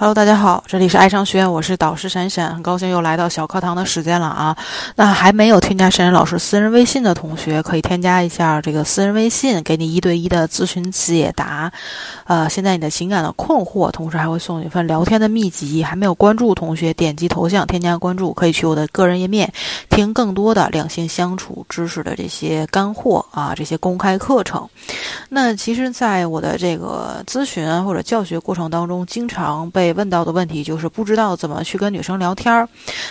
Hello，大家好，这里是爱商学院，我是导师闪闪，很高兴又来到小课堂的时间了啊。那还没有添加闪闪老师私人微信的同学，可以添加一下这个私人微信，给你一对一的咨询解答。呃，现在你的情感的困惑，同时还会送你一份聊天的秘籍。还没有关注同学，点击头像添加关注，可以去我的个人页面听更多的两性相处知识的这些干货啊，这些公开课程。那其实，在我的这个咨询或者教学过程当中，经常被问到的问题就是不知道怎么去跟女生聊天儿、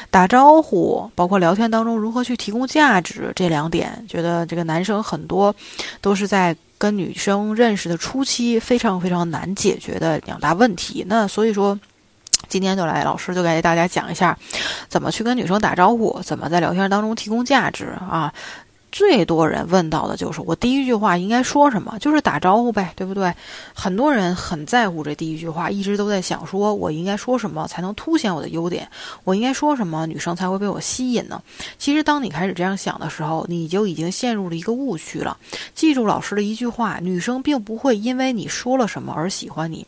打招呼，包括聊天当中如何去提供价值这两点，觉得这个男生很多都是在跟女生认识的初期非常非常难解决的两大问题。那所以说，今天就来老师就给大家讲一下，怎么去跟女生打招呼，怎么在聊天当中提供价值啊。最多人问到的就是我第一句话应该说什么，就是打招呼呗，对不对？很多人很在乎这第一句话，一直都在想说我应该说什么才能凸显我的优点，我应该说什么女生才会被我吸引呢？其实当你开始这样想的时候，你就已经陷入了一个误区了。记住老师的一句话：女生并不会因为你说了什么而喜欢你。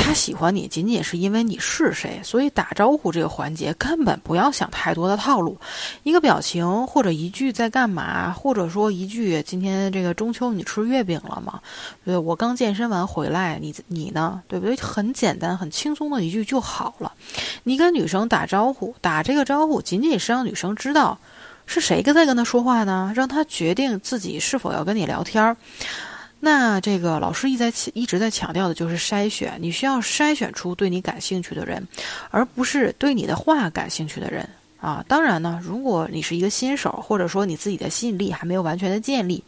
他喜欢你，仅仅是因为你是谁。所以打招呼这个环节根本不要想太多的套路，一个表情或者一句在干嘛，或者说一句今天这个中秋你吃月饼了吗？对我刚健身完回来，你你呢？对不对？很简单、很轻松的一句就好了。你跟女生打招呼，打这个招呼仅仅是让女生知道是谁在跟她说话呢，让她决定自己是否要跟你聊天儿。那这个老师一在一直在强调的就是筛选，你需要筛选出对你感兴趣的人，而不是对你的话感兴趣的人。啊。当然呢，如果你是一个新手，或者说你自己的吸引力还没有完全的建立，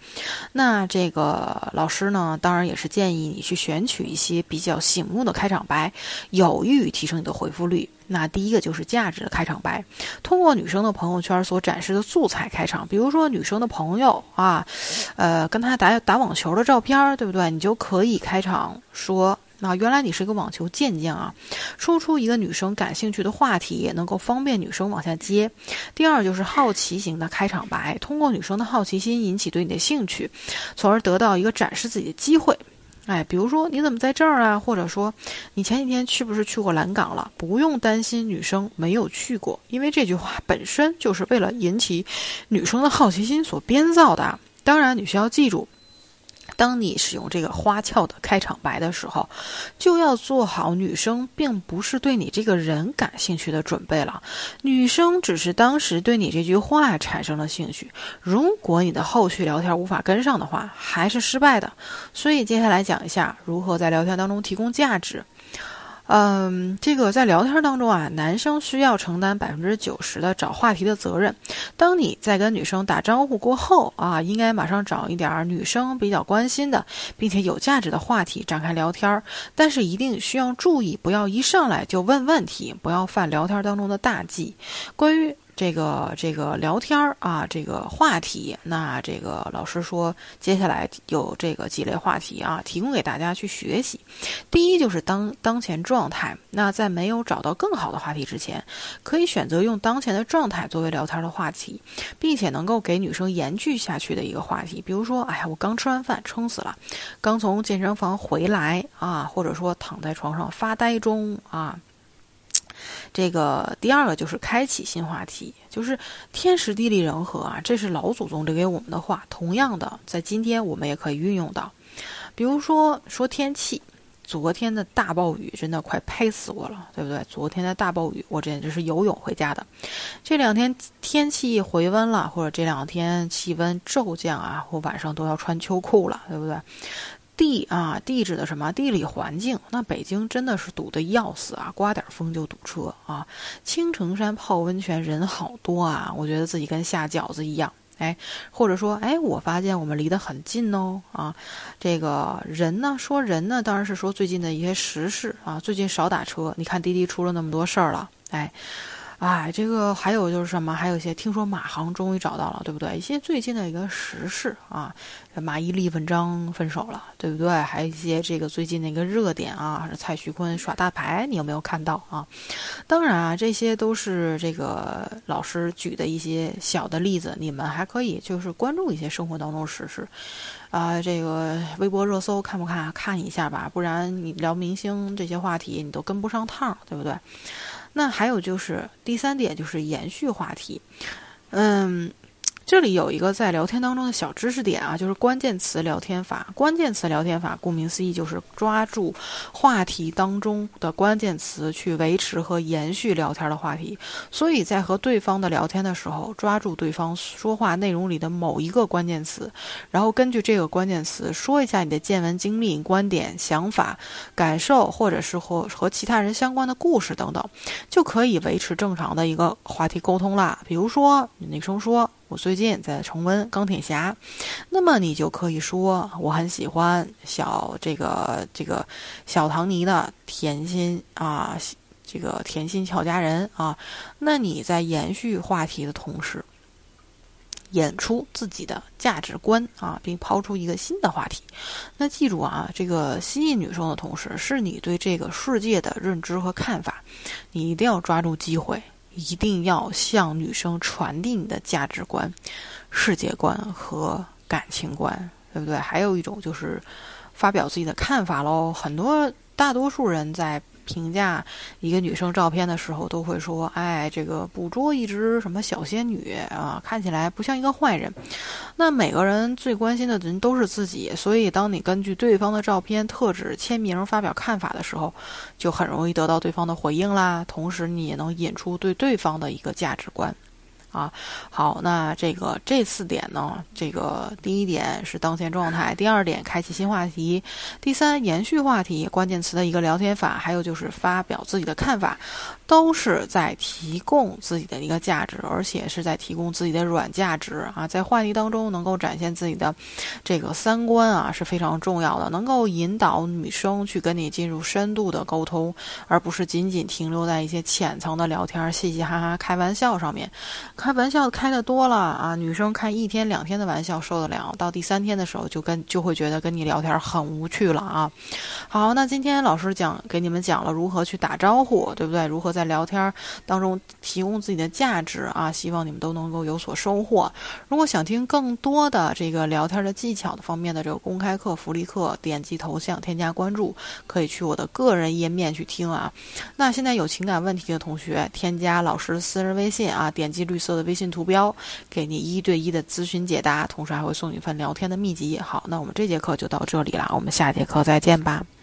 那这个老师呢，当然也是建议你去选取一些比较醒目的开场白，有益于提升你的回复率。那第一个就是价值的开场白，通过女生的朋友圈所展示的素材开场，比如说女生的朋友啊，呃，跟她打打网球的照片，对不对？你就可以开场说，那原来你是一个网球健将啊，说出一个女生感兴趣的话题，也能够方便女生往下接。第二就是好奇型的开场白，通过女生的好奇心引起对你的兴趣，从而得到一个展示自己的机会。哎，比如说你怎么在这儿啊？或者说你前几天是不是去过蓝港了？不用担心女生没有去过，因为这句话本身就是为了引起女生的好奇心所编造的。当然，你需要记住。当你使用这个花俏的开场白的时候，就要做好女生并不是对你这个人感兴趣的准备了。女生只是当时对你这句话产生了兴趣。如果你的后续聊天无法跟上的话，还是失败的。所以接下来讲一下如何在聊天当中提供价值。嗯，这个在聊天当中啊，男生需要承担百分之九十的找话题的责任。当你在跟女生打招呼过后啊，应该马上找一点女生比较关心的，并且有价值的话题展开聊天。但是一定需要注意，不要一上来就问问题，不要犯聊天当中的大忌。关于。这个这个聊天儿啊，这个话题，那这个老师说，接下来有这个几类话题啊，提供给大家去学习。第一就是当当前状态，那在没有找到更好的话题之前，可以选择用当前的状态作为聊天的话题，并且能够给女生延续下去的一个话题。比如说，哎呀，我刚吃完饭，撑死了，刚从健身房回来啊，或者说躺在床上发呆中啊。这个第二个就是开启新话题，就是天时地利人和啊，这是老祖宗留给我们的话。同样的，在今天我们也可以运用到，比如说说天气，昨天的大暴雨真的快拍死我了，对不对？昨天的大暴雨，我简直是游泳回家的。这两天天气回温了，或者这两天气温骤降啊，我晚上都要穿秋裤了，对不对？地啊，地指的什么？地理环境。那北京真的是堵得要死啊，刮点风就堵车啊。青城山泡温泉人好多啊，我觉得自己跟下饺子一样。哎，或者说，哎，我发现我们离得很近哦。啊，这个人呢，说人呢，当然是说最近的一些时事啊。最近少打车，你看滴滴出了那么多事儿了，哎。哎，这个还有就是什么？还有一些听说马航终于找到了，对不对？一些最近的一个时事啊，马伊琍、文章分手了，对不对？还有一些这个最近的一个热点啊，蔡徐坤耍大牌，你有没有看到啊？当然啊，这些都是这个老师举的一些小的例子，你们还可以就是关注一些生活当中时事。啊，这个微博热搜看不看？看一下吧，不然你聊明星这些话题你都跟不上趟，对不对？那还有就是第三点，就是延续话题，嗯。这里有一个在聊天当中的小知识点啊，就是关键词聊天法。关键词聊天法，顾名思义就是抓住话题当中的关键词去维持和延续聊天的话题。所以在和对方的聊天的时候，抓住对方说话内容里的某一个关键词，然后根据这个关键词说一下你的见闻、经历、观点、想法、感受，或者是和和其他人相关的故事等等，就可以维持正常的一个话题沟通啦。比如说，女生说。我最近在重温《钢铁侠》，那么你就可以说我很喜欢小这个这个小唐尼的甜心啊，这个甜心俏佳人啊。那你在延续话题的同时，演出自己的价值观啊，并抛出一个新的话题。那记住啊，这个吸引女生的同时，是你对这个世界的认知和看法，你一定要抓住机会。一定要向女生传递你的价值观、世界观和感情观，对不对？还有一种就是发表自己的看法喽。很多大多数人在。评价一个女生照片的时候，都会说：“哎，这个捕捉一只什么小仙女啊，看起来不像一个坏人。”那每个人最关心的人都是自己，所以当你根据对方的照片特质签名发表看法的时候，就很容易得到对方的回应啦。同时，你也能引出对对方的一个价值观。啊，好，那这个这四点呢，这个第一点是当前状态，第二点开启新话题，第三延续话题，关键词的一个聊天法，还有就是发表自己的看法，都是在提供自己的一个价值，而且是在提供自己的软价值啊，在话题当中能够展现自己的这个三观啊是非常重要的，能够引导女生去跟你进入深度的沟通，而不是仅仅停留在一些浅层的聊天、嘻嘻哈哈、开玩笑上面。开玩笑开的多了啊，女生开一天两天的玩笑受得了，到第三天的时候就跟就会觉得跟你聊天很无趣了啊。好，那今天老师讲给你们讲了如何去打招呼，对不对？如何在在聊天当中提供自己的价值啊？希望你们都能够有所收获。如果想听更多的这个聊天的技巧的方面的这个公开课、福利课，点击头像添加关注，可以去我的个人页面去听啊。那现在有情感问题的同学，添加老师私人微信啊，点击绿色。的微信图标，给你一对一的咨询解答，同时还会送你一份聊天的秘籍。好，那我们这节课就到这里了，我们下节课再见吧。